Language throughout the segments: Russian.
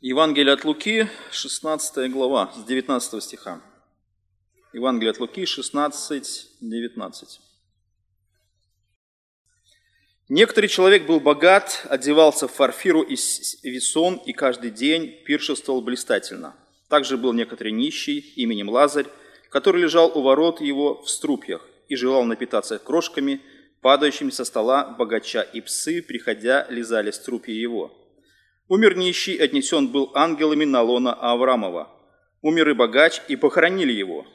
Евангелие от Луки, 16 глава, с 19 стиха. Евангелие от Луки, 16, 19. Некоторый человек был богат, одевался в фарфиру и весон, и каждый день пиршествовал блистательно. Также был некоторый нищий именем Лазарь, который лежал у ворот его в струпьях и желал напитаться крошками, падающими со стола богача, и псы, приходя, лизали струпья его. Умер нищий, отнесен был ангелами на лона Аврамова. Умер и богач, и похоронили его.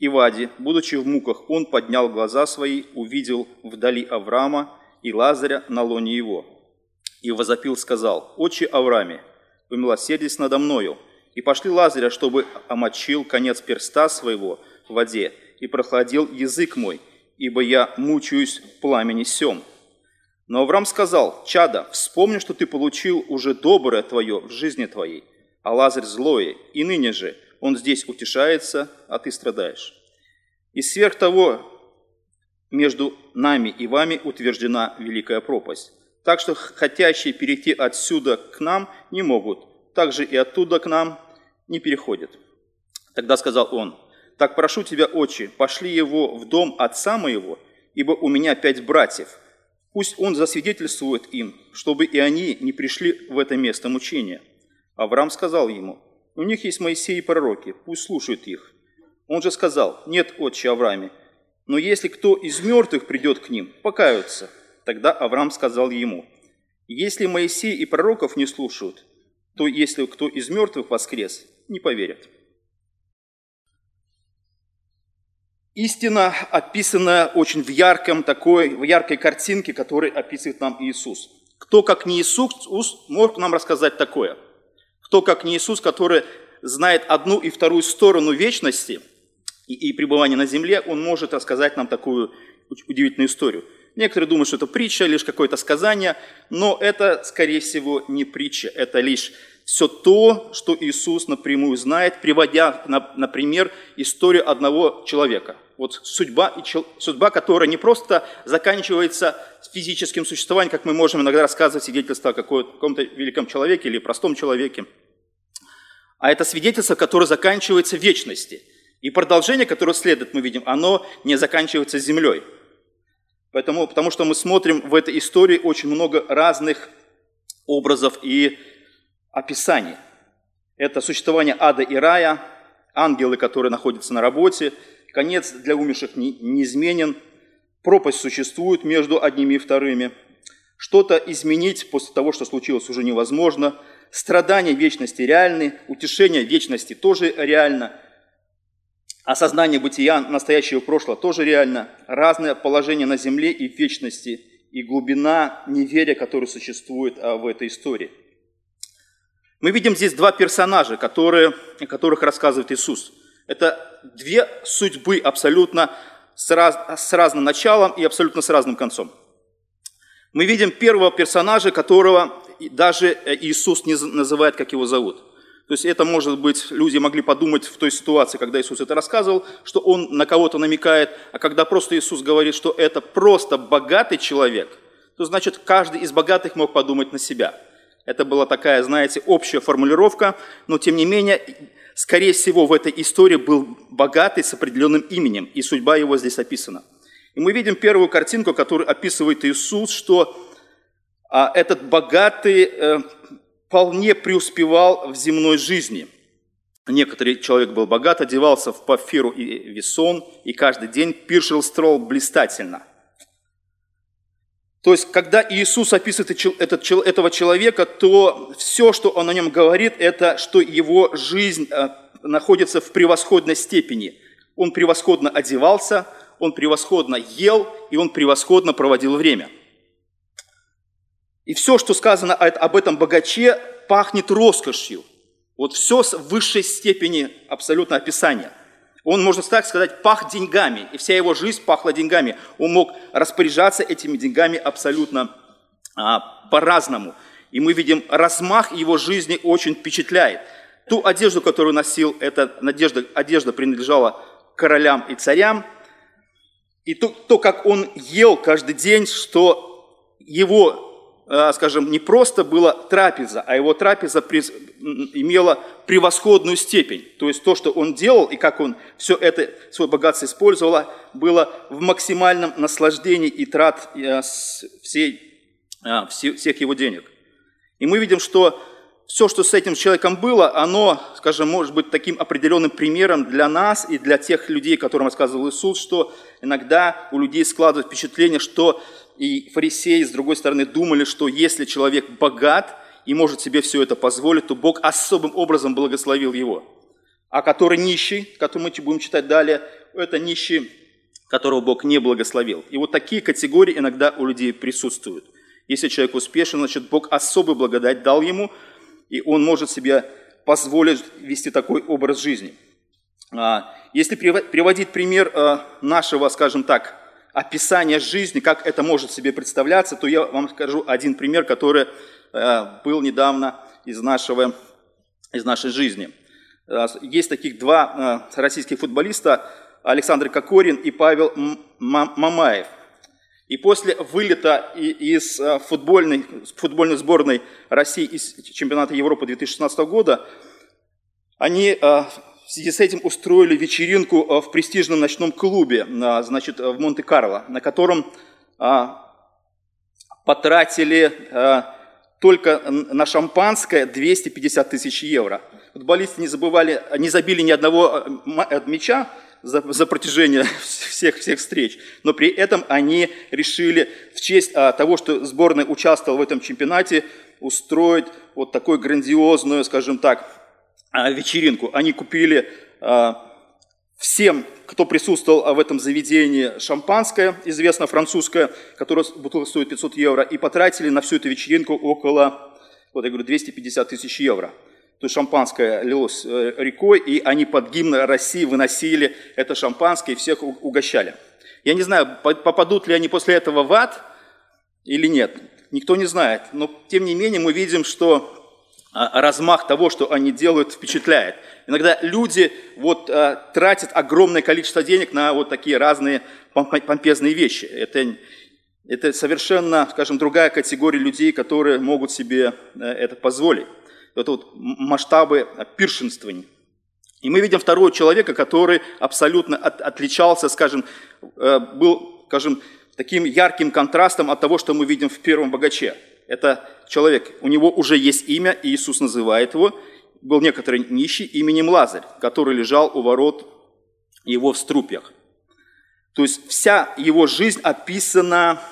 И Вади, будучи в муках, он поднял глаза свои, увидел вдали Авраама и Лазаря на лоне его. И возопил, сказал, «Отче Аврааме, умилосердись надо мною, и пошли Лазаря, чтобы омочил конец перста своего в воде, и прохладил язык мой, ибо я мучаюсь пламени сем». Но Авраам сказал, «Чада, вспомни, что ты получил уже доброе твое в жизни твоей, а Лазарь злое, и ныне же он здесь утешается, а ты страдаешь. И сверх того, между нами и вами утверждена великая пропасть. Так что хотящие перейти отсюда к нам не могут, также и оттуда к нам не переходят. Тогда сказал он, «Так прошу тебя, отче, пошли его в дом отца моего, ибо у меня пять братьев, Пусть он засвидетельствует им, чтобы и они не пришли в это место мучения. Авраам сказал ему, у них есть Моисей и пророки, пусть слушают их. Он же сказал, нет, отче Аврааме, но если кто из мертвых придет к ним, покаются. Тогда Авраам сказал ему, если Моисей и пророков не слушают, то если кто из мертвых воскрес, не поверят. Истина, описанная очень в ярком такой, в яркой картинке, которой описывает нам Иисус. Кто, как не Иисус, мог нам рассказать такое? Кто, как не Иисус, который знает одну и вторую сторону вечности и, и пребывания на земле, он может рассказать нам такую удивительную историю. Некоторые думают, что это притча, лишь какое-то сказание, но это, скорее всего, не притча, это лишь все то, что Иисус напрямую знает, приводя, например, историю одного человека. Вот судьба, судьба, которая не просто заканчивается физическим существованием, как мы можем иногда рассказывать свидетельство о каком-то великом человеке или простом человеке, а это свидетельство, которое заканчивается в вечности. И продолжение, которое следует, мы видим, оно не заканчивается землей. Поэтому, потому что мы смотрим в этой истории очень много разных образов и описаний. Это существование ада и рая, ангелы, которые находятся на работе, конец для умерших неизменен, пропасть существует между одними и вторыми, что-то изменить после того, что случилось, уже невозможно, страдания вечности реальны, утешение вечности тоже реально, осознание бытия настоящего прошлого тоже реально, разное положение на земле и вечности, и глубина неверия, которая существует а, в этой истории. Мы видим здесь два персонажа, которые, о которых рассказывает Иисус – это две судьбы абсолютно с, раз, с разным началом и абсолютно с разным концом. Мы видим первого персонажа, которого даже Иисус не называет, как его зовут. То есть это, может быть, люди могли подумать в той ситуации, когда Иисус это рассказывал, что он на кого-то намекает, а когда просто Иисус говорит, что это просто богатый человек, то значит каждый из богатых мог подумать на себя. Это была такая, знаете, общая формулировка, но тем не менее скорее всего, в этой истории был богатый с определенным именем, и судьба его здесь описана. И мы видим первую картинку, которую описывает Иисус, что а, этот богатый э, вполне преуспевал в земной жизни. Некоторый человек был богат, одевался в пафиру и весон, и каждый день пиршил строл блистательно – то есть, когда Иисус описывает этот, этого человека, то все, что он о нем говорит, это что его жизнь э, находится в превосходной степени. Он превосходно одевался, он превосходно ел, и он превосходно проводил время. И все, что сказано об этом богаче, пахнет роскошью. Вот все в высшей степени абсолютно описания – он, можно так сказать, пах деньгами, и вся его жизнь пахла деньгами. Он мог распоряжаться этими деньгами абсолютно а, по-разному. И мы видим, размах его жизни очень впечатляет. Ту одежду, которую носил, эта надежда, одежда принадлежала королям и царям. И то, то, как он ел каждый день, что его скажем, не просто была трапеза, а его трапеза имела превосходную степень. То есть то, что он делал и как он все это, свое богатство использовал, было в максимальном наслаждении и трат э, всей, э, всех его денег. И мы видим, что все, что с этим человеком было, оно, скажем, может быть таким определенным примером для нас и для тех людей, которым рассказывал Иисус, что иногда у людей складывается впечатление, что и фарисеи, с другой стороны, думали, что если человек богат и может себе все это позволить, то Бог особым образом благословил его. А который нищий, который мы будем читать далее, это нищий, которого Бог не благословил. И вот такие категории иногда у людей присутствуют. Если человек успешен, значит, Бог особый благодать дал ему – и он может себе позволить вести такой образ жизни. А, если приводить пример а, нашего, скажем так, описания жизни, как это может себе представляться, то я вам скажу один пример, который а, был недавно из, нашего, из нашей жизни. Есть таких два российских футболиста, Александр Кокорин и Павел Мамаев – и после вылета из э, футбольной, футбольной сборной России из чемпионата Европы 2016 года, они э, в связи с этим устроили вечеринку э, в престижном ночном клубе, значит, в Монте-Карло, на котором потратили только на шампанское 250 тысяч евро. Футболисты не забывали, не забили ни одного мяча, за, за протяжение всех, всех встреч. Но при этом они решили в честь того, что сборная участвовала в этом чемпионате, устроить вот такую грандиозную, скажем так, вечеринку. Они купили а, всем, кто присутствовал в этом заведении, шампанское, известно французское, которое бутылка стоит 500 евро, и потратили на всю эту вечеринку около, вот я говорю, 250 тысяч евро то есть шампанское лилось э, рекой, и они под гимн России выносили это шампанское и всех угощали. Я не знаю, попадут ли они после этого в ад или нет, никто не знает. Но тем не менее мы видим, что а, размах того, что они делают, впечатляет. Иногда люди вот, а, тратят огромное количество денег на вот такие разные помпезные вещи. Это, это совершенно, скажем, другая категория людей, которые могут себе э, это позволить это вот масштабы пиршенствований. И мы видим второго человека, который абсолютно от, отличался, скажем, э, был, скажем, таким ярким контрастом от того, что мы видим в первом богаче. Это человек, у него уже есть имя, и Иисус называет его. Был некоторый нищий именем Лазарь, который лежал у ворот его в струпьях. То есть вся его жизнь описана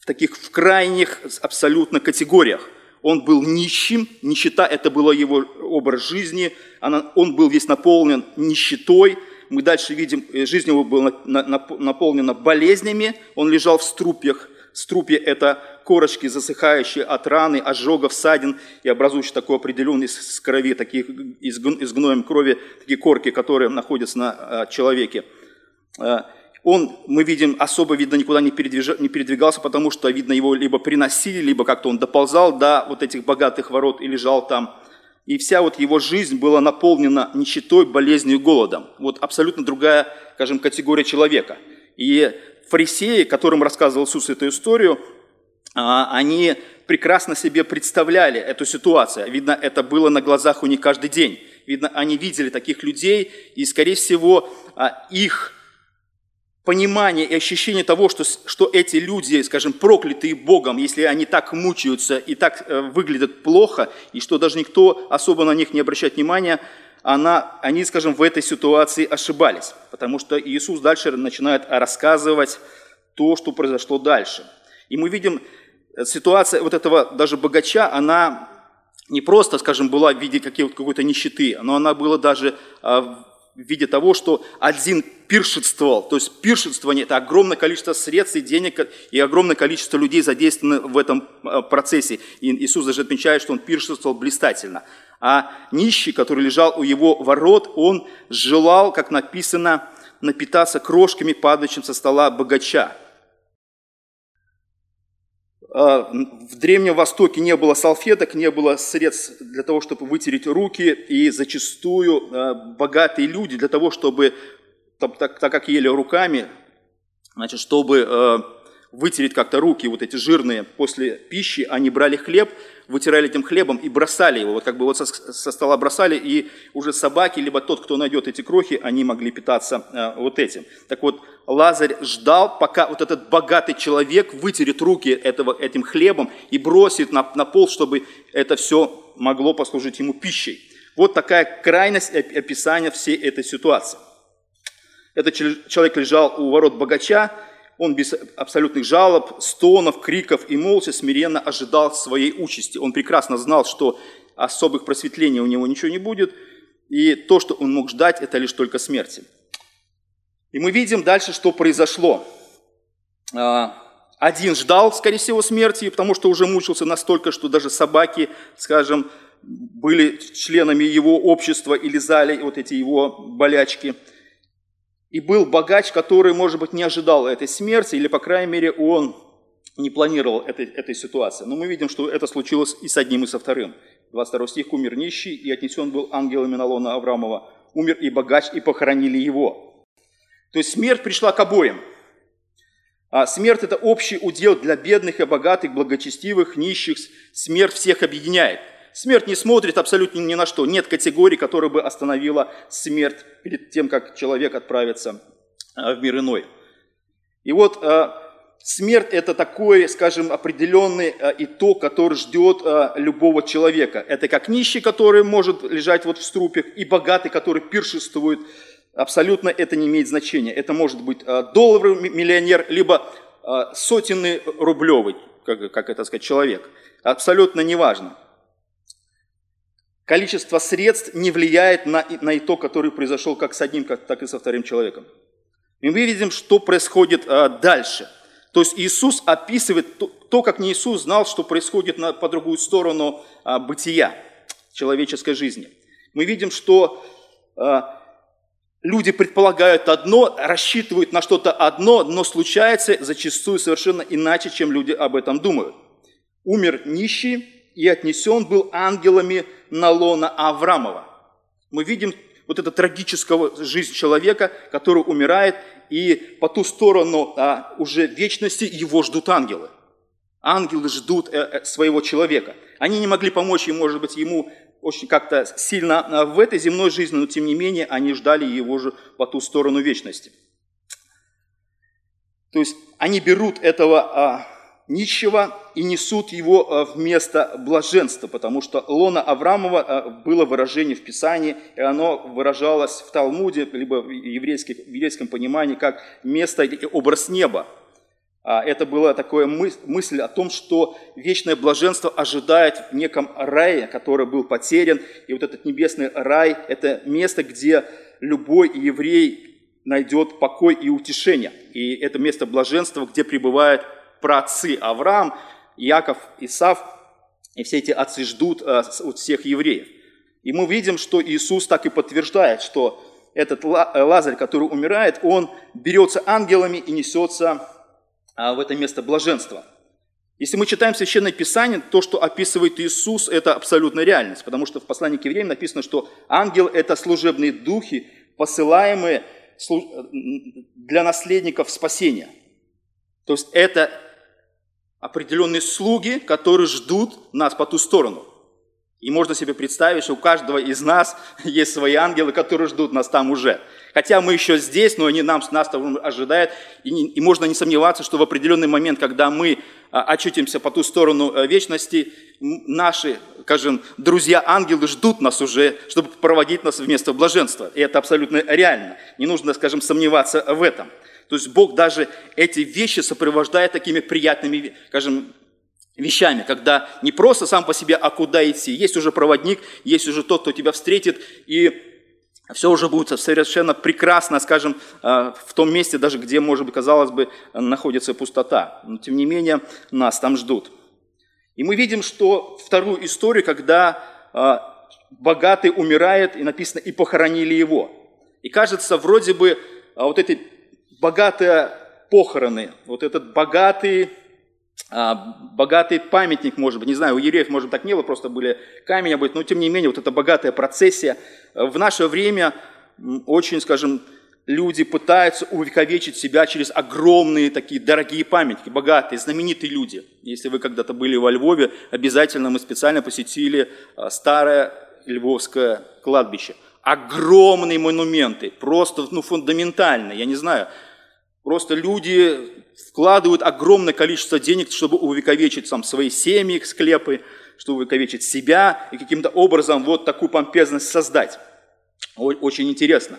в таких в крайних абсолютно категориях. Он был нищим, нищета – это был его образ жизни, он был весь наполнен нищетой, мы дальше видим, жизнь его была наполнена болезнями, он лежал в струпьях, струпья – это корочки, засыхающие от раны, ожогов, ссадин и образующие такой определенный из крови, таких, из, из гноем крови, такие корки, которые находятся на а, человеке. А, он, мы видим, особо, видно, никуда не, передвиж... не передвигался, потому что, видно, его либо приносили, либо как-то он доползал до вот этих богатых ворот и лежал там. И вся вот его жизнь была наполнена нищетой, болезнью, голодом. Вот абсолютно другая, скажем, категория человека. И фарисеи, которым рассказывал Иисус эту историю, а, они прекрасно себе представляли эту ситуацию. Видно, это было на глазах у них каждый день. Видно, они видели таких людей, и, скорее всего, а, их понимание и ощущение того, что, что эти люди, скажем, проклятые Богом, если они так мучаются и так э, выглядят плохо, и что даже никто особо на них не обращает внимания, она, они, скажем, в этой ситуации ошибались. Потому что Иисус дальше начинает рассказывать то, что произошло дальше. И мы видим, э, ситуация вот этого даже богача, она не просто, скажем, была в виде какой-то нищеты, но она была даже а, в виде того, что один пиршествовал. То есть пиршествование – это огромное количество средств и денег, и огромное количество людей задействовано в этом э, процессе. И Иисус даже отмечает, что он пиршествовал блистательно. А нищий, который лежал у его ворот, он желал, как написано, напитаться крошками, падающим со стола богача. А, в Древнем Востоке не было салфеток, не было средств для того, чтобы вытереть руки, и зачастую а, богатые люди для того, чтобы, так, так как ели руками, значит, чтобы а, вытереть как-то руки, вот эти жирные, после пищи, они брали хлеб, вытирали этим хлебом и бросали его. Вот как бы вот со, со стола бросали, и уже собаки, либо тот, кто найдет эти крохи, они могли питаться э, вот этим. Так вот, Лазарь ждал, пока вот этот богатый человек вытерет руки этого, этим хлебом и бросит на, на пол, чтобы это все могло послужить ему пищей. Вот такая крайность описания всей этой ситуации. Этот человек лежал у ворот богача, он без абсолютных жалоб, стонов, криков и молча смиренно ожидал своей участи. Он прекрасно знал, что особых просветлений у него ничего не будет, и то, что он мог ждать, это лишь только смерти. И мы видим дальше, что произошло. А, один ждал, скорее всего, смерти, потому что уже мучился настолько, что даже собаки, скажем, были членами его общества и лизали вот эти его болячки – и был богач, который, может быть, не ожидал этой смерти, или, по крайней мере, он не планировал этой, этой ситуации. Но мы видим, что это случилось и с одним, и со вторым. 22 стих. «Умер нищий, и отнесен был ангелами на лона Авраамова. Умер и богач, и похоронили его». То есть смерть пришла к обоим. А смерть – это общий удел для бедных и богатых, благочестивых, нищих. Смерть всех объединяет – Смерть не смотрит абсолютно ни на что. Нет категории, которая бы остановила смерть перед тем, как человек отправится э, в мир иной. И вот э, смерть – это такой, скажем, определенный э, итог, который ждет любого человека. Это как нищий, который может лежать вот в струпях, и богатый, который пиршествует. Абсолютно это не имеет значения. Это может быть долларовый миллионер, либо сотенный рублевый, как, как это сказать, человек. Абсолютно неважно количество средств не влияет на, на итог, который произошел как с одним, как, так и со вторым человеком. И мы видим, что происходит а, дальше. То есть Иисус описывает то, то, как не Иисус знал, что происходит на, по другую сторону а, бытия человеческой жизни. Мы видим, что а, люди предполагают одно, рассчитывают на что-то одно, но случается зачастую совершенно иначе, чем люди об этом думают. Умер нищий, и отнесен был ангелами на лона Аврамова. Мы видим вот эту трагическую жизнь человека, который умирает, и по ту сторону а, уже вечности его ждут ангелы. Ангелы ждут э, э, своего человека. Они не могли помочь ему, может быть, ему очень как-то сильно а, в этой земной жизни, но тем не менее они ждали его же по ту сторону вечности. То есть они берут этого а, нищего и несут его э, вместо блаженства, потому что лона Авраамова э, было выражение в Писании, и оно выражалось в Талмуде, либо в, еврейском, в еврейском понимании, как место или образ неба. А это была такая мысль о том, что вечное блаженство ожидает в неком рае, который был потерян. И вот этот небесный рай – это место, где любой еврей найдет покой и утешение. И это место блаженства, где пребывает праотцы Авраам, Яков, Исав, и все эти отцы ждут э, от всех евреев. И мы видим, что Иисус так и подтверждает, что этот э, Лазарь, который умирает, он берется ангелами и несется э, в это место блаженства. Если мы читаем Священное Писание, то, что описывает Иисус, это абсолютная реальность, потому что в послании к евреям написано, что ангел – это служебные духи, посылаемые для наследников спасения. То есть это определенные слуги, которые ждут нас по ту сторону. И можно себе представить, что у каждого из нас есть свои ангелы, которые ждут нас там уже. Хотя мы еще здесь, но они нам, нас там ожидают. И, не, и можно не сомневаться, что в определенный момент, когда мы а, очутимся по ту сторону а, вечности, наши, скажем, друзья-ангелы ждут нас уже, чтобы проводить нас вместо блаженства. И это абсолютно реально. Не нужно, скажем, сомневаться в этом. То есть Бог даже эти вещи сопровождает такими приятными, скажем, вещами, когда не просто сам по себе, а куда идти. Есть уже проводник, есть уже тот, кто тебя встретит, и все уже будет совершенно прекрасно, скажем, э, в том месте, даже где, может быть, казалось бы, находится пустота. Но, тем не менее, нас там ждут. И мы видим, что вторую историю, когда э, богатый умирает, и написано, и похоронили его. И кажется, вроде бы а, вот эти богатые похороны, вот этот богатый, а, богатый памятник, может быть, не знаю, у евреев, может так не было, просто были камень, будет, но тем не менее, вот эта богатая процессия в наше время очень, скажем, люди пытаются увековечить себя через огромные такие дорогие памятники, богатые, знаменитые люди. Если вы когда-то были во Львове, обязательно мы специально посетили а, старое Львовское кладбище. Огромные монументы, просто ну, фундаментальные, я не знаю. Просто люди вкладывают огромное количество денег, чтобы увековечить сам свои семьи, склепы, чтобы увековечить себя и каким-то образом вот такую помпезность создать. Очень интересно.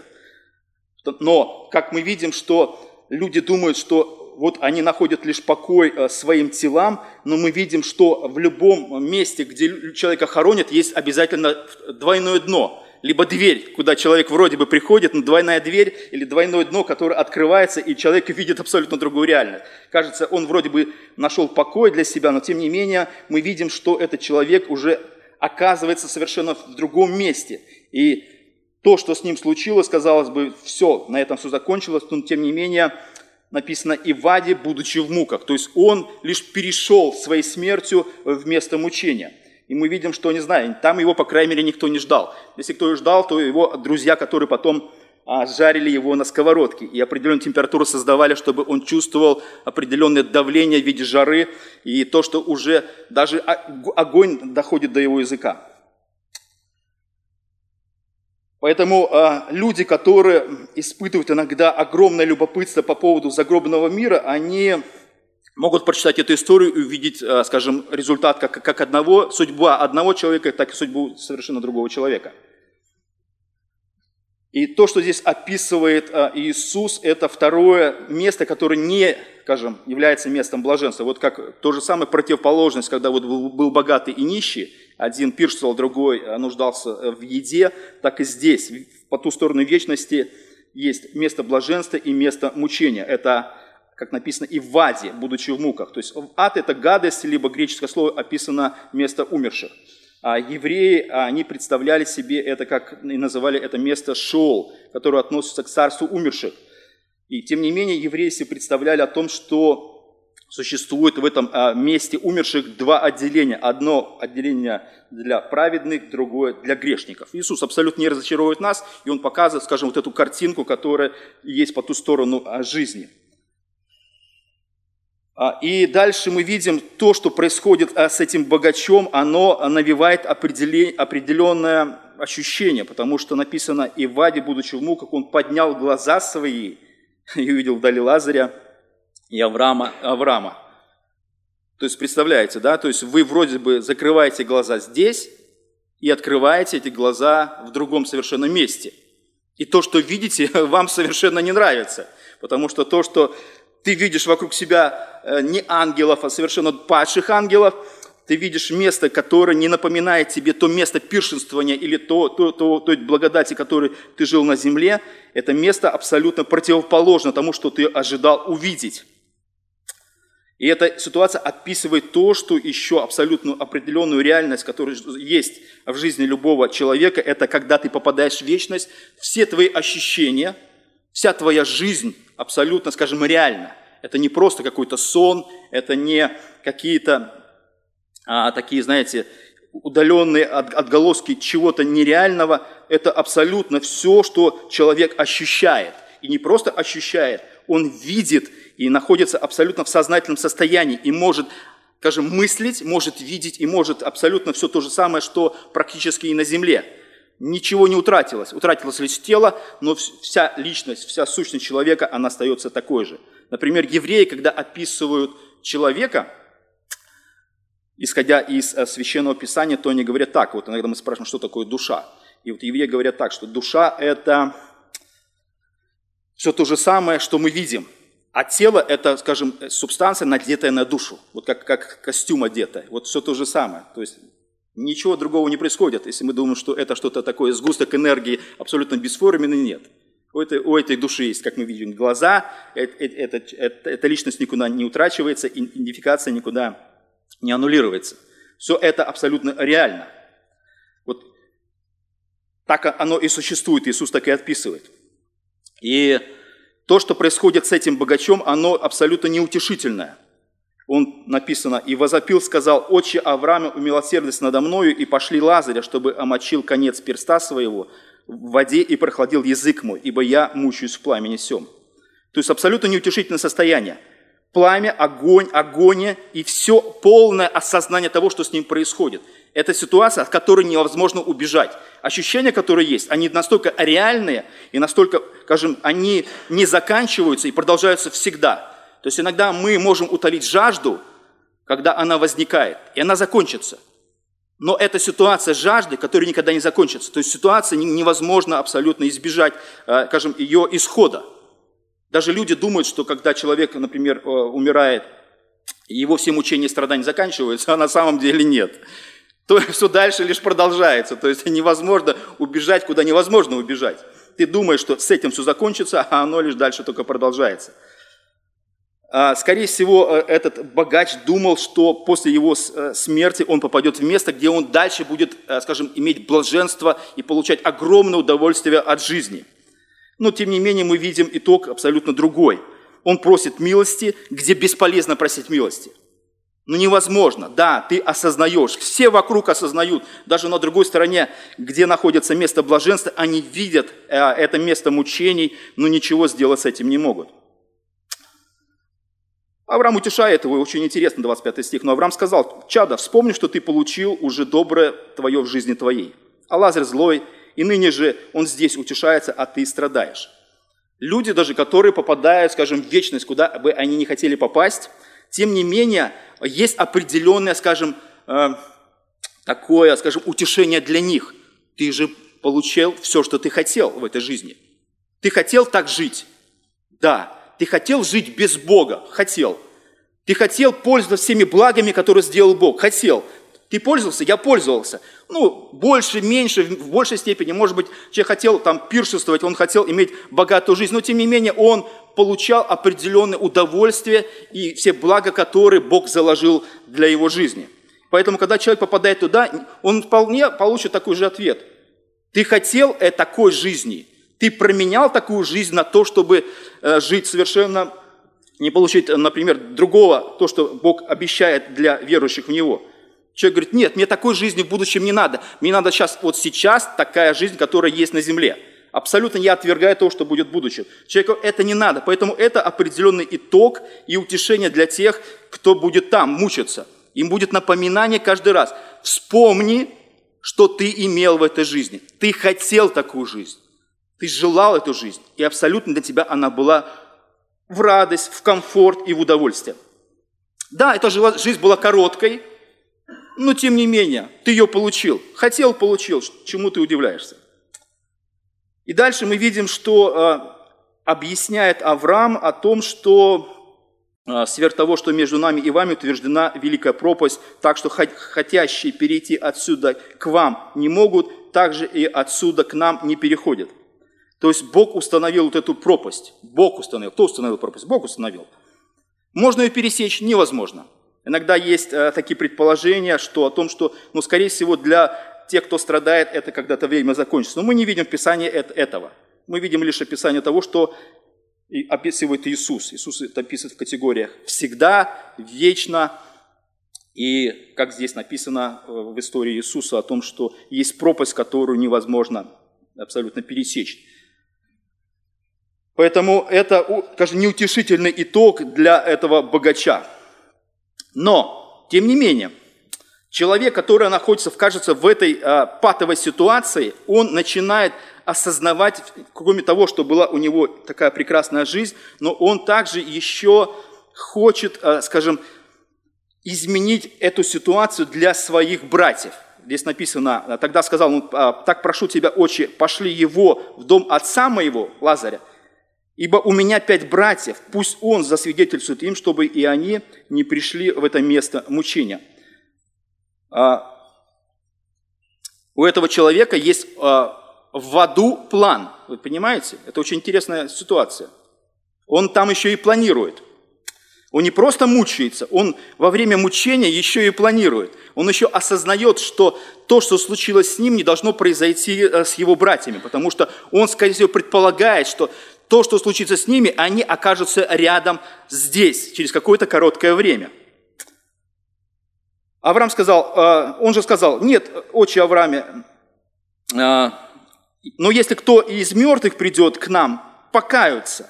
Но, как мы видим, что люди думают, что вот они находят лишь покой э, своим телам, но мы видим, что в любом месте, где человека хоронят, есть обязательно двойное дно – либо дверь, куда человек вроде бы приходит, но двойная дверь или двойное дно, которое открывается, и человек видит абсолютно другую реальность. Кажется, он вроде бы нашел покой для себя, но тем не менее мы видим, что этот человек уже оказывается совершенно в другом месте. И то, что с ним случилось, казалось бы, все, на этом все закончилось, но тем не менее написано «и Ваде, будучи в муках». То есть он лишь перешел своей смертью в место мучения – и мы видим, что, не знаю, там его, по крайней мере, никто не ждал. Если кто и ждал, то его друзья, которые потом а, жарили его на сковородке и определенную температуру создавали, чтобы он чувствовал определенное давление в виде жары и то, что уже даже огонь доходит до его языка. Поэтому э, люди, которые испытывают иногда огромное любопытство по поводу загробного мира, они могут прочитать эту историю и увидеть, э, скажем, результат как, как одного, судьба одного человека, так и судьбу совершенно другого человека. И то, что здесь описывает э, Иисус, это второе место, которое не, скажем, является местом блаженства. Вот как то же самое противоположность, когда вот был богатый и нищий, один пиршествовал, другой э, нуждался в еде, так и здесь, по ту сторону вечности, есть место блаженства и место мучения. Это как написано, и в аде, будучи в муках. То есть ад – это гадость, либо греческое слово описано место умерших. А евреи, они представляли себе это, как и называли это место Шоул, которое относится к царству умерших. И тем не менее, евреи себе представляли о том, что существует в этом а, месте умерших два отделения. Одно отделение для праведных, другое для грешников. Иисус абсолютно не разочаровывает нас, и Он показывает, скажем, вот эту картинку, которая есть по ту сторону а, жизни – и дальше мы видим то, что происходит а, с этим богачом, оно навевает определенное ощущение, потому что написано, и Ваде, будучи в муках, он поднял глаза свои и увидел вдали Лазаря и Авраама. Авраама. То есть, представляете, да, то есть вы вроде бы закрываете глаза здесь и открываете эти глаза в другом совершенно месте. И то, что видите, вам совершенно не нравится, потому что то, что ты видишь вокруг себя э, не ангелов, а совершенно падших ангелов. Ты видишь место, которое не напоминает тебе то место пиршенствования или то, то, то, той благодати, которой ты жил на земле. Это место абсолютно противоположно тому, что ты ожидал увидеть. И эта ситуация описывает то, что еще абсолютно определенную реальность, которая есть в жизни любого человека, это когда ты попадаешь в вечность, все твои ощущения, вся твоя жизнь абсолютно, скажем, реально. Это не просто какой-то сон, это не какие-то а, такие, знаете, удаленные отголоски чего-то нереального. Это абсолютно все, что человек ощущает. И не просто ощущает, он видит и находится абсолютно в сознательном состоянии и может скажем, мыслить, может видеть и может абсолютно все то же самое, что практически и на земле ничего не утратилось. Утратилось лишь тело, но вся личность, вся сущность человека, она остается такой же. Например, евреи, когда описывают человека, исходя из э, Священного Писания, то они говорят так, вот иногда мы спрашиваем, что такое душа. И вот евреи говорят так, что душа – это все то же самое, что мы видим. А тело – это, скажем, субстанция, надетая на душу, вот как, как костюм одетый. Вот все то же самое. То есть Ничего другого не происходит, если мы думаем, что это что-то такое, сгусток энергии абсолютно бесформенный, нет. У этой, у этой души есть, как мы видим, глаза, это, это, это, эта личность никуда не утрачивается, идентификация никуда не аннулируется. Все это абсолютно реально. Вот так оно и существует, Иисус так и отписывает. И то, что происходит с этим богачом, оно абсолютно неутешительное – он написано, «И возопил, сказал, «Отче Аврааме, умилосердись надо мною, и пошли Лазаря, чтобы омочил конец перста своего, в воде и прохладил язык мой, ибо я мучаюсь в пламени сем». То есть абсолютно неутешительное состояние. Пламя, огонь, агония и все полное осознание того, что с ним происходит. Это ситуация, от которой невозможно убежать. Ощущения, которые есть, они настолько реальные и настолько, скажем, они не заканчиваются и продолжаются всегда. То есть иногда мы можем утолить жажду, когда она возникает, и она закончится. Но это ситуация жажды, которая никогда не закончится. То есть ситуация невозможно абсолютно избежать, э, скажем, ее исхода. Даже люди думают, что когда человек, например, э, умирает, его все мучения и страдания заканчиваются, а на самом деле нет то все дальше лишь продолжается. То есть невозможно убежать, куда невозможно убежать. Ты думаешь, что с этим все закончится, а оно лишь дальше только продолжается. А, скорее всего, э, этот богач думал, что после его э, смерти он попадет в место, где он дальше будет, э, скажем, иметь блаженство и получать огромное удовольствие от жизни. Но, тем не менее, мы видим итог абсолютно другой. Он просит милости, где бесполезно просить милости – ну невозможно. Да, ты осознаешь. Все вокруг осознают. Даже на другой стороне, где находится место блаженства, они видят это место мучений, но ничего сделать с этим не могут. Авраам утешает его, очень интересно, 25 стих. Но Авраам сказал, «Чада, вспомни, что ты получил уже доброе твое в жизни твоей. А Лазарь злой, и ныне же он здесь утешается, а ты страдаешь». Люди даже, которые попадают, скажем, в вечность, куда бы они не хотели попасть, тем не менее, есть определенное, скажем, э, такое, скажем, утешение для них. Ты же получил все, что ты хотел в этой жизни. Ты хотел так жить? Да. Ты хотел жить без Бога? Хотел. Ты хотел пользоваться всеми благами, которые сделал Бог? Хотел. Ты пользовался? Я пользовался. Ну, больше, меньше, в большей степени. Может быть, человек хотел там пиршествовать, он хотел иметь богатую жизнь, но тем не менее он получал определенное удовольствие и все блага, которые Бог заложил для его жизни. Поэтому, когда человек попадает туда, он вполне получит такой же ответ. Ты хотел э, такой жизни, ты променял такую жизнь на то, чтобы э, жить совершенно, не получить, например, другого, то, что Бог обещает для верующих в Него. Человек говорит, нет, мне такой жизни в будущем не надо. Мне надо сейчас, вот сейчас такая жизнь, которая есть на земле абсолютно не отвергая то, что будет в будущем. Человеку это не надо, поэтому это определенный итог и утешение для тех, кто будет там мучиться. Им будет напоминание каждый раз. Вспомни, что ты имел в этой жизни. Ты хотел такую жизнь. Ты желал эту жизнь. И абсолютно для тебя она была в радость, в комфорт и в удовольствие. Да, эта жизнь была короткой, но тем не менее, ты ее получил. Хотел, получил. Чему ты удивляешься? И дальше мы видим, что э, объясняет Авраам о том, что э, сверх того, что между нами и вами утверждена великая пропасть, так что хотящие перейти отсюда к вам не могут, также и отсюда к нам не переходят. То есть Бог установил вот эту пропасть. Бог установил. Кто установил пропасть? Бог установил. Можно ее пересечь? Невозможно. Иногда есть э, такие предположения, что о том, что, ну, скорее всего, для те, кто страдает, это когда-то время закончится. Но мы не видим в Писании этого. Мы видим лишь описание того, что описывает Иисус. Иисус это описывает в категориях всегда, вечно. И как здесь написано э, в истории Иисуса о том, что есть пропасть, которую невозможно абсолютно пересечь. Поэтому это, скажем, неутешительный итог для этого богача. Но, тем не менее, Человек, который находится, кажется, в этой э, патовой ситуации, он начинает осознавать, кроме того, что была у него такая прекрасная жизнь, но он также еще хочет, э, скажем, изменить эту ситуацию для своих братьев. Здесь написано, тогда сказал он, так прошу тебя, отче, пошли его в дом отца моего, Лазаря, ибо у меня пять братьев, пусть он засвидетельствует им, чтобы и они не пришли в это место мучения. А, у этого человека есть а, в аду план. Вы понимаете? Это очень интересная ситуация. Он там еще и планирует. Он не просто мучается, он во время мучения еще и планирует. Он еще осознает, что то, что случилось с ним, не должно произойти э, с его братьями, потому что он, скорее всего, предполагает, что то, что случится с ними, они окажутся рядом здесь через какое-то короткое время – Авраам сказал, э, он же сказал, нет, отче Аврааме, э, Но если кто из мертвых придет к нам, покаются.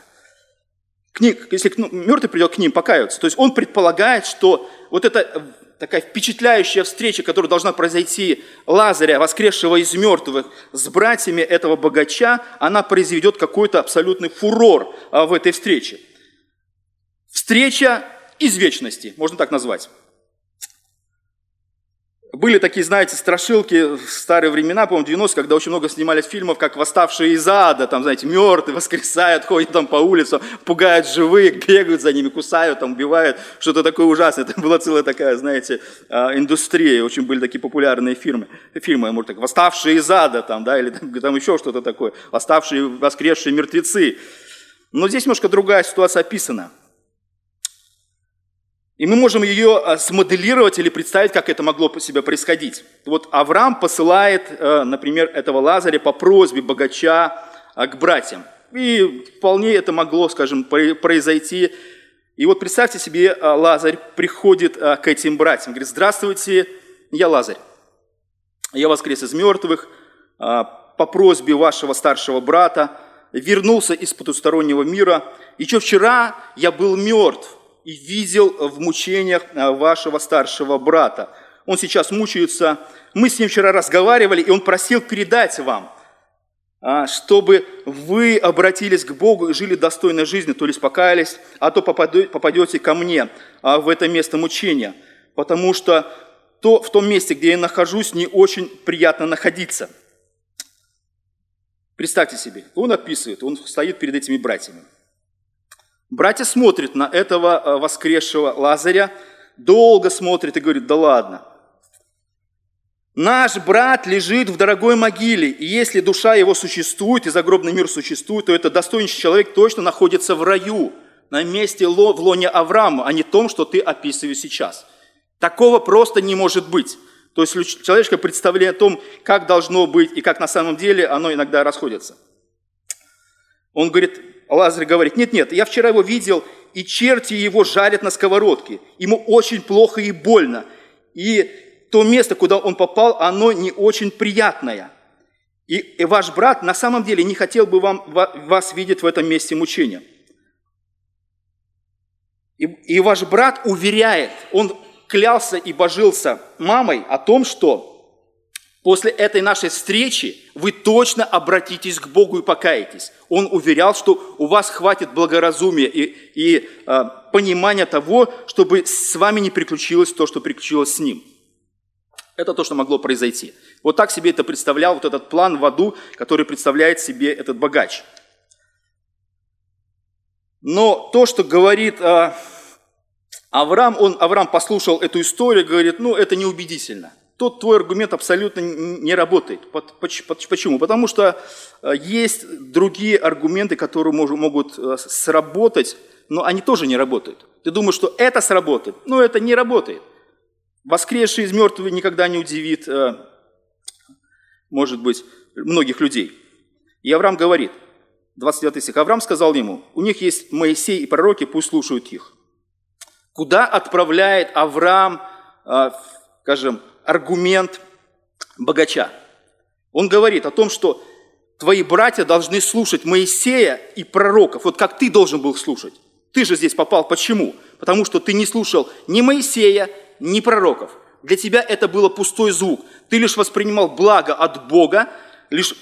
К ним, если мертвый придет к ним, покаются. То есть он предполагает, что вот эта такая впечатляющая встреча, которая должна произойти Лазаря, воскресшего из мертвых, с братьями этого богача, она произведет какой-то абсолютный фурор а, в этой встрече. Встреча из вечности, можно так назвать. Были такие, знаете, страшилки в старые времена, по-моему, 90 когда очень много снимались фильмов, как «Восставшие из ада», там, знаете, мертвые воскресают, ходят там по улицам, пугают живых, бегают за ними, кусают, там, убивают, что-то такое ужасное. Это была целая такая, знаете, а, индустрия, очень были такие популярные фильмы, фильмы, может, так, «Восставшие из ада», там, да, или там, там еще что-то такое, «Восставшие, воскресшие мертвецы». Но здесь немножко другая ситуация описана – и мы можем ее а, смоделировать или представить, как это могло по себе происходить. Вот Авраам посылает, э, например, этого Лазаря по просьбе богача а, к братьям. И вполне это могло, скажем, произойти. И вот представьте себе, а, Лазарь приходит к этим братьям, говорит, здравствуйте, я Лазарь. Я воскрес из мертвых по просьбе вашего старшего брата, вернулся из потустороннего мира. Еще вчера я был мертв, и видел в мучениях э, вашего старшего брата. Он сейчас мучается. Мы с ним вчера разговаривали, и он просил передать вам, а, чтобы вы обратились к Богу и жили достойной жизнью, то есть покаялись, а то попадете ко мне а, в это место мучения, потому что то, в том месте, где я нахожусь, не очень приятно находиться. Представьте себе, он описывает, он стоит перед этими братьями. Братья смотрят на этого э, воскресшего Лазаря, долго смотрят и говорят, да ладно. Наш брат лежит в дорогой могиле, и если душа его существует, и загробный мир существует, то этот достойнейший человек точно находится в раю, на месте в лоне Авраама, а не том, что ты описываешь сейчас. Такого просто не может быть. То есть человеческое представление о том, как должно быть и как на самом деле, оно иногда расходится. Он говорит, Лазарь говорит, нет, нет, я вчера его видел, и черти его жарят на сковородке. Ему очень плохо и больно. И то место, куда он попал, оно не очень приятное. И, и ваш брат на самом деле не хотел бы вам, вас видеть в этом месте мучения. И, и ваш брат уверяет, он клялся и божился мамой о том, что после этой нашей встречи вы точно обратитесь к Богу и покаетесь. Он уверял, что у вас хватит благоразумия и, и э, понимания того, чтобы с вами не приключилось то, что приключилось с ним. Это то, что могло произойти. Вот так себе это представлял, вот этот план в аду, который представляет себе этот богач. Но то, что говорит э, Авраам, он, Авраам послушал эту историю, говорит, ну это неубедительно – тот твой аргумент абсолютно не работает. Почему? Потому что э, есть другие аргументы, которые могут э, сработать, но они тоже не работают. Ты думаешь, что это сработает, но это не работает. Воскресший из мертвых никогда не удивит, э, может быть, многих людей. И Авраам говорит, 29 стих, Авраам сказал ему, у них есть Моисей и пророки, пусть слушают их. Куда отправляет Авраам, скажем, аргумент богача. Он говорит о том, что твои братья должны слушать Моисея и пророков, вот как ты должен был слушать. Ты же здесь попал. Почему? Потому что ты не слушал ни Моисея, ни пророков. Для тебя это было пустой звук. Ты лишь воспринимал благо от Бога, лишь,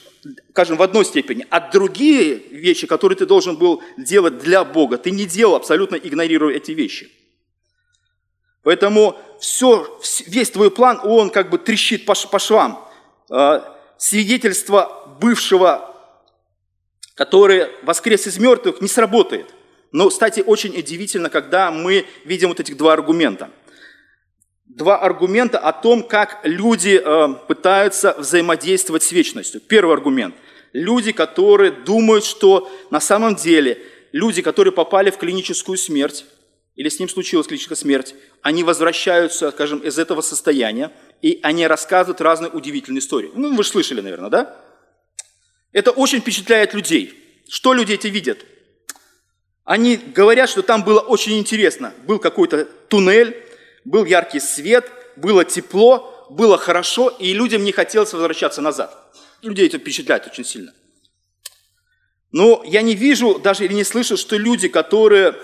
скажем, в одной степени. А другие вещи, которые ты должен был делать для Бога, ты не делал, абсолютно игнорируя эти вещи. Поэтому все, весь твой план, он как бы трещит по, по швам. А, свидетельство бывшего, который воскрес из мертвых, не сработает. Но, кстати, очень удивительно, когда мы видим вот этих два аргумента. Два аргумента о том, как люди э, пытаются взаимодействовать с вечностью. Первый аргумент. Люди, которые думают, что на самом деле люди, которые попали в клиническую смерть, или с ним случилась клиническая смерть, они возвращаются, скажем, из этого состояния, и они рассказывают разные удивительные истории. Ну, вы же слышали, наверное, да? Это очень впечатляет людей. Что люди эти видят? Они говорят, что там было очень интересно. Был какой-то туннель, был яркий свет, было тепло, было хорошо, и людям не хотелось возвращаться назад. Людей это впечатляет очень сильно. Но я не вижу даже или не слышу, что люди, которые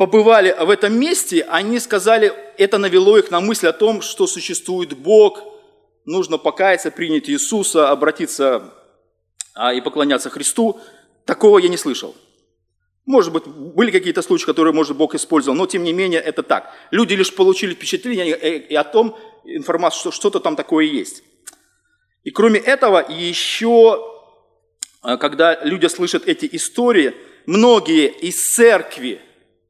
побывали в этом месте, они сказали, это навело их на мысль о том, что существует Бог, нужно покаяться, принять Иисуса, обратиться а, и поклоняться Христу. Такого я не слышал. Может быть, были какие-то случаи, которые, может, Бог использовал, но тем не менее это так. Люди лишь получили впечатление и о том, информацию, что что-то там такое есть. И кроме этого, еще, а, когда люди слышат эти истории, многие из церкви,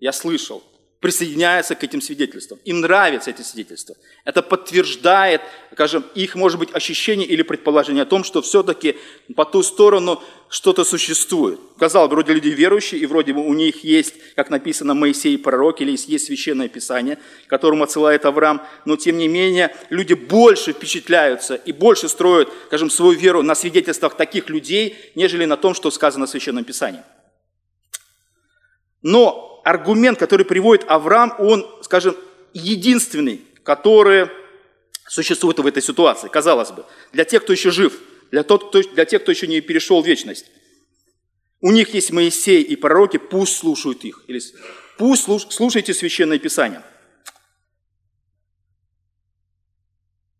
я слышал, присоединяются к этим свидетельствам. Им нравятся эти свидетельства. Это подтверждает, скажем, их, может быть, ощущение или предположение о том, что все-таки по ту сторону что-то существует. Казалось бы, вроде люди верующие, и вроде бы у них есть, как написано, Моисей пророк, или есть священное писание, которому отсылает Авраам, но тем не менее люди больше впечатляются и больше строят, скажем, свою веру на свидетельствах таких людей, нежели на том, что сказано в священном писании. Но аргумент, который приводит Авраам, он, скажем, единственный, который существует в этой ситуации, казалось бы, для тех, кто еще жив, для, тот, кто, для тех, кто еще не перешел в вечность. У них есть Моисей и пророки, пусть слушают их. Или пусть слушайте Священное Писание.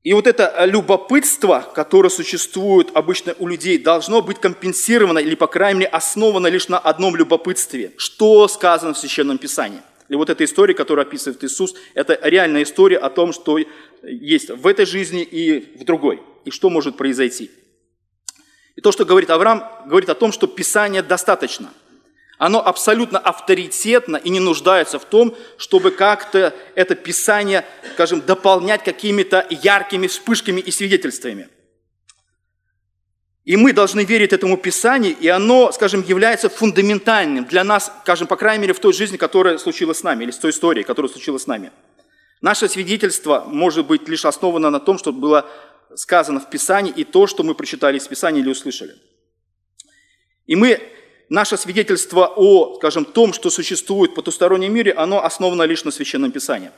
И вот это э, любопытство, которое существует обычно у людей, должно быть компенсировано или, по крайней мере, основано лишь на одном любопытстве. Что сказано в Священном Писании? И вот эта история, которую описывает Иисус, это реальная история о том, что есть в этой жизни и в другой, и что может произойти. И то, что говорит Авраам, говорит о том, что Писание достаточно – оно абсолютно авторитетно и не нуждается в том, чтобы как-то это Писание, скажем, дополнять какими-то яркими вспышками и свидетельствами. И мы должны верить этому Писанию, и оно, скажем, является фундаментальным для нас, скажем, по крайней мере, в той жизни, которая случилась с нами, или с той историей, которая случилась с нами. Наше свидетельство может быть лишь основано на том, что было сказано в Писании, и то, что мы прочитали из Писания или услышали. И мы наше свидетельство о, скажем, том, что существует в потустороннем мире, оно основано лишь на Священном Писании.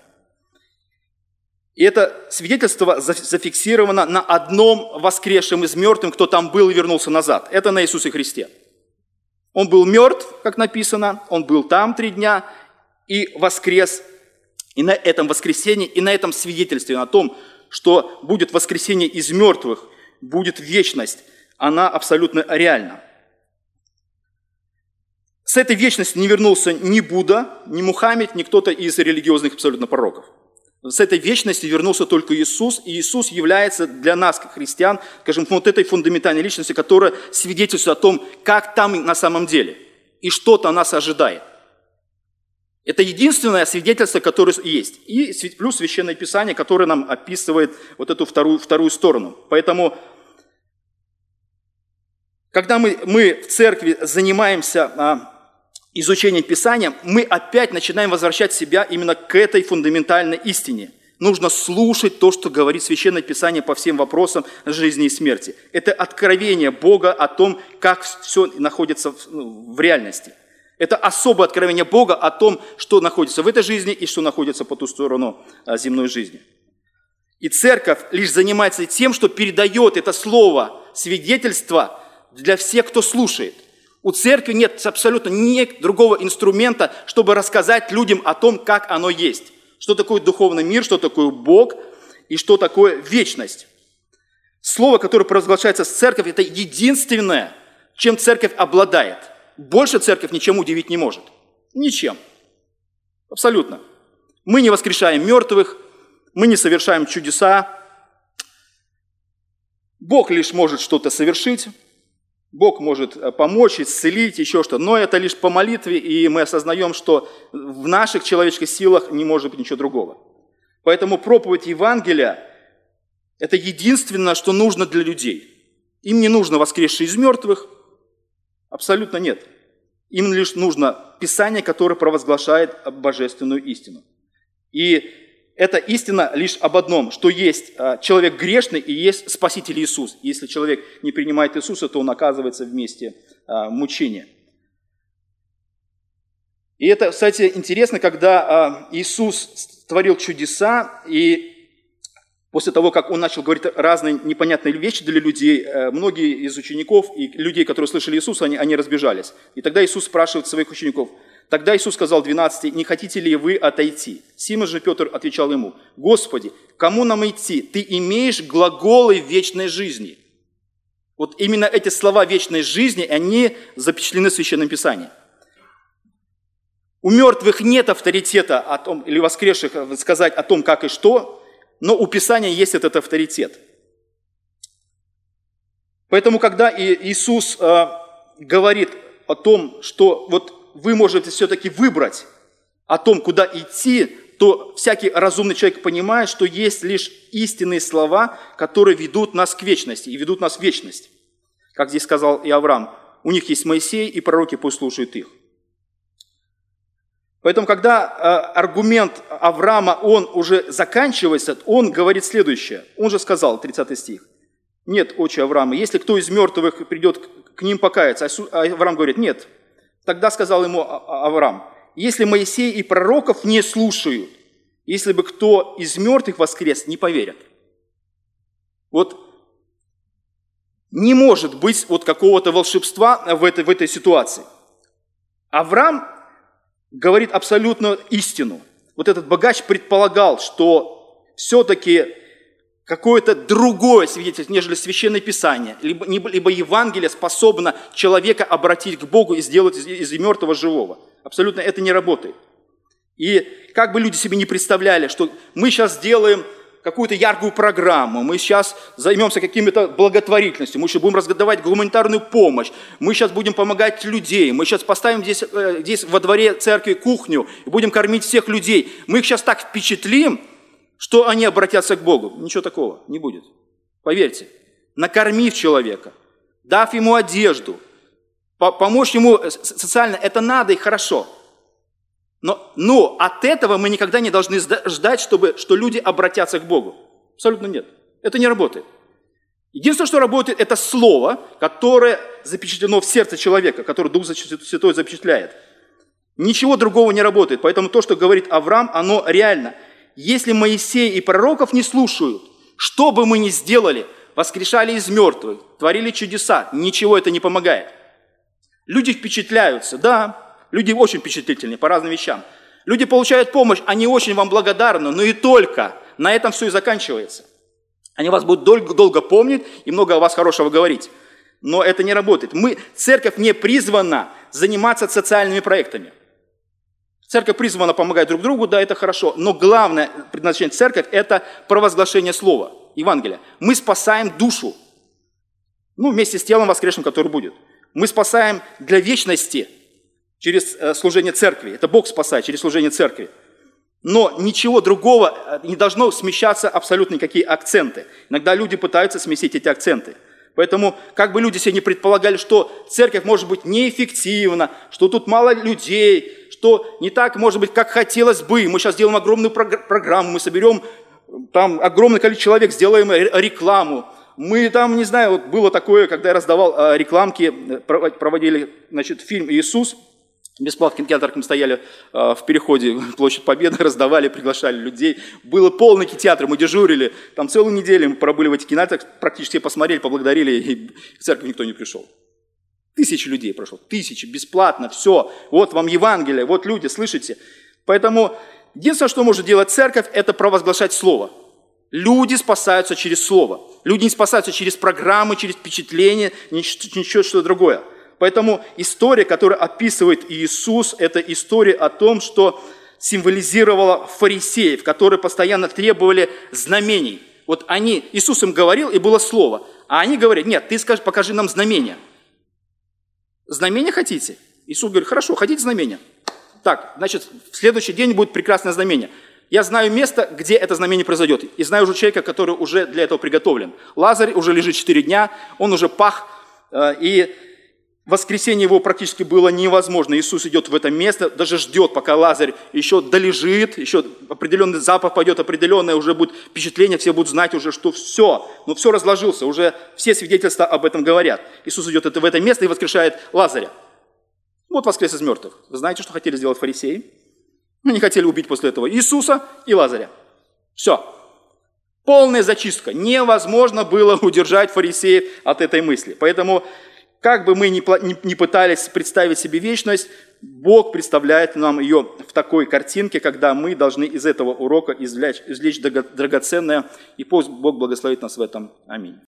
И это свидетельство зафиксировано на одном воскресшем из мертвых, кто там был и вернулся назад. Это на Иисусе Христе. Он был мертв, как написано, он был там три дня и воскрес. И на этом воскресении, и на этом свидетельстве о том, что будет воскресение из мертвых, будет вечность, она абсолютно реальна. С этой вечности не вернулся ни Будда, ни Мухаммед, ни кто-то из религиозных абсолютно пророков. С этой вечности вернулся только Иисус, и Иисус является для нас, как христиан, скажем, вот этой фундаментальной личностью, которая свидетельствует о том, как там на самом деле, и что-то нас ожидает. Это единственное свидетельство, которое есть. И плюс Священное Писание, которое нам описывает вот эту вторую, вторую сторону. Поэтому, когда мы, мы в церкви занимаемся а, изучением Писания, мы опять начинаем возвращать себя именно к этой фундаментальной истине. Нужно слушать то, что говорит Священное Писание по всем вопросам жизни и смерти. Это откровение Бога о том, как все находится в, ну, в реальности. Это особое откровение Бога о том, что находится в этой жизни и что находится по ту сторону а, земной жизни. И церковь лишь занимается тем, что передает это слово, свидетельство для всех, кто слушает – у церкви нет абсолютно ни другого инструмента, чтобы рассказать людям о том, как оно есть. Что такое духовный мир, что такое Бог и что такое вечность. Слово, которое провозглашается с церковь, это единственное, чем церковь обладает. Больше церковь ничем удивить не может. Ничем. Абсолютно. Мы не воскрешаем мертвых, мы не совершаем чудеса. Бог лишь может что-то совершить, Бог может э, помочь, исцелить, еще что. Но это лишь по молитве, и мы осознаем, что в наших человеческих силах не может быть ничего другого. Поэтому проповедь Евангелия – это единственное, что нужно для людей. Им не нужно воскресшие из мертвых, абсолютно нет. Им лишь нужно Писание, которое провозглашает божественную истину. И эта истина лишь об одном, что есть а, человек грешный и есть Спаситель Иисус. Если человек не принимает Иисуса, то он оказывается вместе а, мучения. И это, кстати, интересно, когда а, Иисус творил чудеса, и После того, как он начал говорить разные непонятные вещи для людей, э, многие из учеников и людей, которые слышали Иисуса, они, они разбежались. И тогда Иисус спрашивает своих учеников, Тогда Иисус сказал 12, не хотите ли вы отойти? Симон же Петр отвечал ему, Господи, кому нам идти? Ты имеешь глаголы вечной жизни. Вот именно эти слова вечной жизни, они запечатлены в Священном Писании. У мертвых нет авторитета о том, или воскресших сказать о том, как и что, но у Писания есть этот авторитет. Поэтому, когда Иисус э, говорит о том, что вот вы можете все-таки выбрать о том, куда идти, то всякий разумный человек понимает, что есть лишь истинные слова, которые ведут нас к вечности и ведут нас в вечность. Как здесь сказал и Авраам, у них есть Моисей, и пророки пусть слушают их. Поэтому, когда э, аргумент Авраама, он уже заканчивается, он говорит следующее. Он же сказал, 30 стих, «Нет, отче Авраама, если кто из мертвых придет к ним покаяться». А Авраам говорит, «Нет, Тогда сказал ему а-, а-, Авраам, если Моисей и пророков не слушают, если бы кто из мертвых воскрес, не поверят. Вот не может быть вот какого-то волшебства в этой, в этой ситуации. Авраам говорит абсолютно истину. Вот этот богач предполагал, что все-таки какое-то другое свидетельство, нежели Священное Писание, либо, либо Евангелие способно человека обратить к Богу и сделать из, из мертвого живого. Абсолютно это не работает. И как бы люди себе не представляли, что мы сейчас сделаем какую-то яркую программу, мы сейчас займемся какими-то благотворительностью, мы еще будем раздавать гуманитарную помощь, мы сейчас будем помогать людей, мы сейчас поставим здесь, э, здесь во дворе церкви кухню и будем кормить всех людей. Мы их сейчас так впечатлим, что они обратятся к Богу. Ничего такого не будет. Поверьте, накормив человека, дав ему одежду, помочь ему социально, это надо и хорошо. Но, но от этого мы никогда не должны ждать, чтобы, что люди обратятся к Богу. Абсолютно нет. Это не работает. Единственное, что работает, это слово, которое запечатлено в сердце человека, которое Дух Святой запечатляет. Ничего другого не работает. Поэтому то, что говорит Авраам, оно реально – если Моисей и пророков не слушают, что бы мы ни сделали, воскрешали из мертвых, творили чудеса, ничего это не помогает. Люди впечатляются, да, люди очень впечатлительные по разным вещам. Люди получают помощь, они очень вам благодарны, но и только. На этом все и заканчивается. Они вас будут долго, долго помнить и много о вас хорошего говорить. Но это не работает. Мы, церковь не призвана заниматься социальными проектами. Церковь призвана помогать друг другу, да, это хорошо. Но главное предназначение церковь – это провозглашение слова, Евангелия. Мы спасаем душу. Ну, вместе с телом воскресшим, который будет. Мы спасаем для вечности через э, служение церкви. Это Бог спасает через служение церкви. Но ничего другого э, не должно смещаться абсолютно никакие акценты. Иногда люди пытаются сместить эти акценты. Поэтому, как бы люди себе не предполагали, что церковь может быть неэффективна, что тут мало людей, что не так, может быть, как хотелось бы. Мы сейчас сделаем огромную программу, мы соберем там огромное количество человек, сделаем рекламу. Мы там, не знаю, вот было такое, когда я раздавал а, рекламки, э, проводили, значит, фильм «Иисус», Бесплатно в кинотеатрах мы стояли э, в переходе Площадь Победы, раздавали, приглашали людей. Было полный кинотеатр, мы дежурили. Там целую неделю мы пробыли в этих кинотеатрах, практически посмотрели, поблагодарили, и в церковь никто не пришел. Тысячи людей прошло, тысячи, бесплатно, все. Вот вам Евангелие, вот люди, слышите? Поэтому единственное, что может делать церковь, это провозглашать Слово. Люди спасаются через Слово. Люди не спасаются через программы, через впечатления, ничего, что другое. Поэтому история, которую описывает Иисус, это история о том, что символизировала фарисеев, которые постоянно требовали знамений. Вот они, Иисус им говорил, и было слово. А они говорят, нет, ты скажи, покажи нам знамение. Знамение хотите? Иисус говорит, хорошо, хотите знамение? Так, значит, в следующий день будет прекрасное знамение. Я знаю место, где это знамение произойдет. И знаю уже человека, который уже для этого приготовлен. Лазарь уже лежит 4 дня, он уже пах, э, и воскресение его практически было невозможно. Иисус идет в это место, даже ждет, пока Лазарь еще долежит, еще определенный запах пойдет, определенное уже будет впечатление, все будут знать уже, что все, но все разложился, уже все свидетельства об этом говорят. Иисус идет в это место и воскрешает Лазаря. Вот воскрес из мертвых. Вы знаете, что хотели сделать фарисеи? Они хотели убить после этого Иисуса и Лазаря. Все. Полная зачистка. Невозможно было удержать фарисеев от этой мысли. Поэтому, как бы мы ни пытались представить себе вечность, Бог представляет нам ее в такой картинке, когда мы должны из этого урока извлечь, извлечь драгоценное, и пусть Бог благословит нас в этом. Аминь.